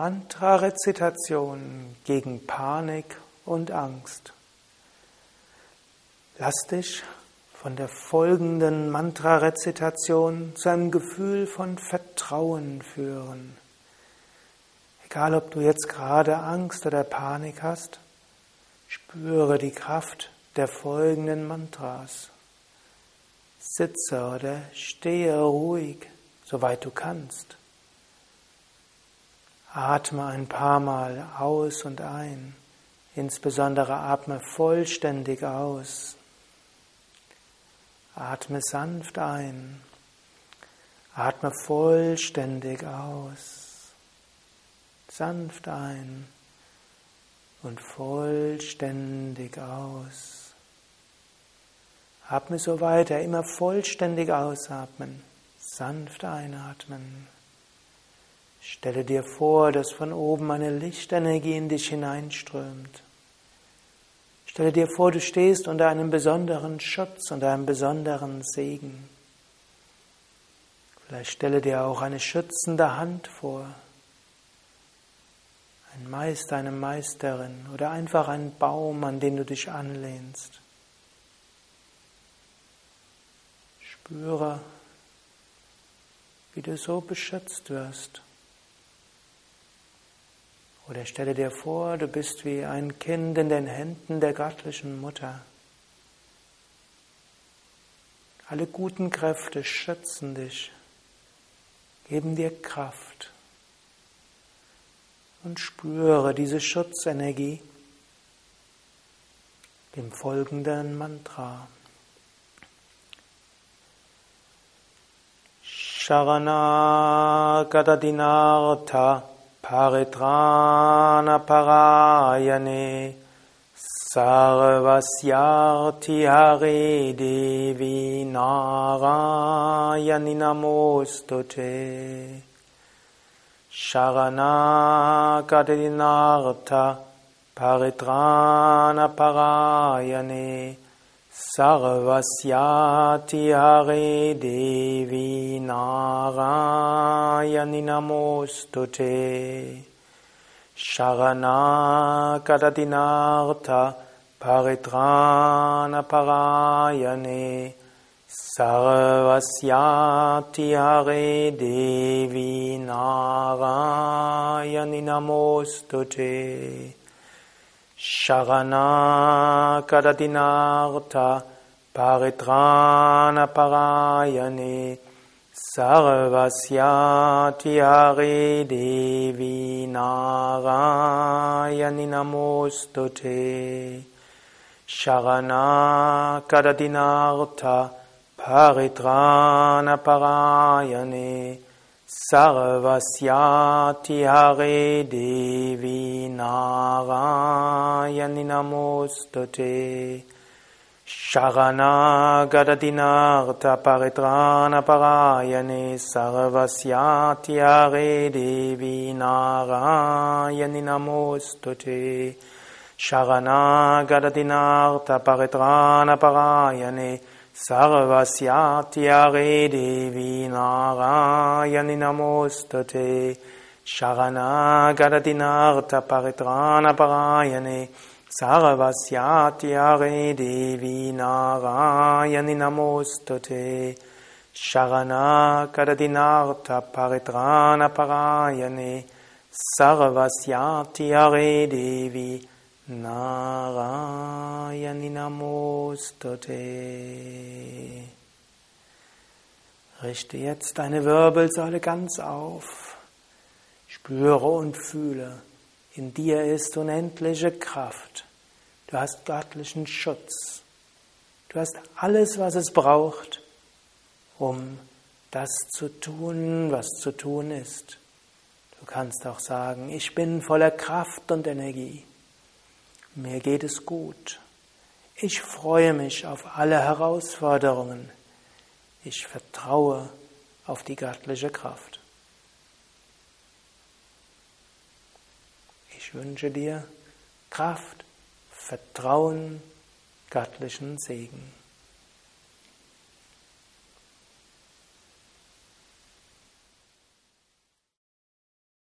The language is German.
Mantra-Rezitation gegen Panik und Angst. Lass dich von der folgenden Mantra-Rezitation zu einem Gefühl von Vertrauen führen. Egal, ob du jetzt gerade Angst oder Panik hast, spüre die Kraft der folgenden Mantras. Sitze oder stehe ruhig, soweit du kannst. Atme ein paar Mal aus und ein. Insbesondere atme vollständig aus. Atme sanft ein. Atme vollständig aus. Sanft ein und vollständig aus. Atme so weiter, immer vollständig ausatmen, sanft einatmen. Stelle dir vor, dass von oben eine Lichtenergie in dich hineinströmt. Stelle dir vor, du stehst unter einem besonderen Schutz, unter einem besonderen Segen. Vielleicht stelle dir auch eine schützende Hand vor. Ein Meister, eine Meisterin oder einfach ein Baum, an den du dich anlehnst. Spüre, wie du so beschützt wirst. Oder stelle dir vor, du bist wie ein Kind in den Händen der göttlichen Mutter. Alle guten Kräfte schützen dich, geben dir Kraft. Und spüre diese Schutzenergie dem folgenden Mantra. Sharana Gadadinartha Paritranaparayane Sarvasyarti Hare Devi Narayani Namostute Sharanakadinartha Paritranaparayane Sarvasyati Hare Devi Narayani Namostute Sharana Kadadinartha Paritrana Parayane. Sarvasyati Hare Devi Narayani Namostute Sharana Kadadinartha Paritrana Parayane Sarvasyati Hare Devi Narayani Namostute Sharana Kadadinartha Paritrana Parayane Sarvasyati Hare Devi Narayani Namostute Sharana Gadadinartha Paritrana Parayane Sarvasyati Hare Devi Narayani Namostute Sharana Gadadinartha Paritrana Parayane Sarvasyati Hare Devi Narayani Namostate Sharana Gadadinartha Paritrana Parayane Sarvasyati Hare Devi Narayani Namostate Sharana Gadadinartha Paritrana Parayane Sarvasyati Hare Devi Narayani Namostate. Richte jetzt deine Wirbelsäule ganz auf. Spüre und fühle. In dir ist unendliche Kraft. Du hast göttlichen Schutz. Du hast alles, was es braucht, um das zu tun, was zu tun ist. Du kannst auch sagen, ich bin voller Kraft und Energie. Mir geht es gut. Ich freue mich auf alle Herausforderungen. Ich vertraue auf die göttliche Kraft. Ich wünsche dir Kraft, Vertrauen, göttlichen Segen.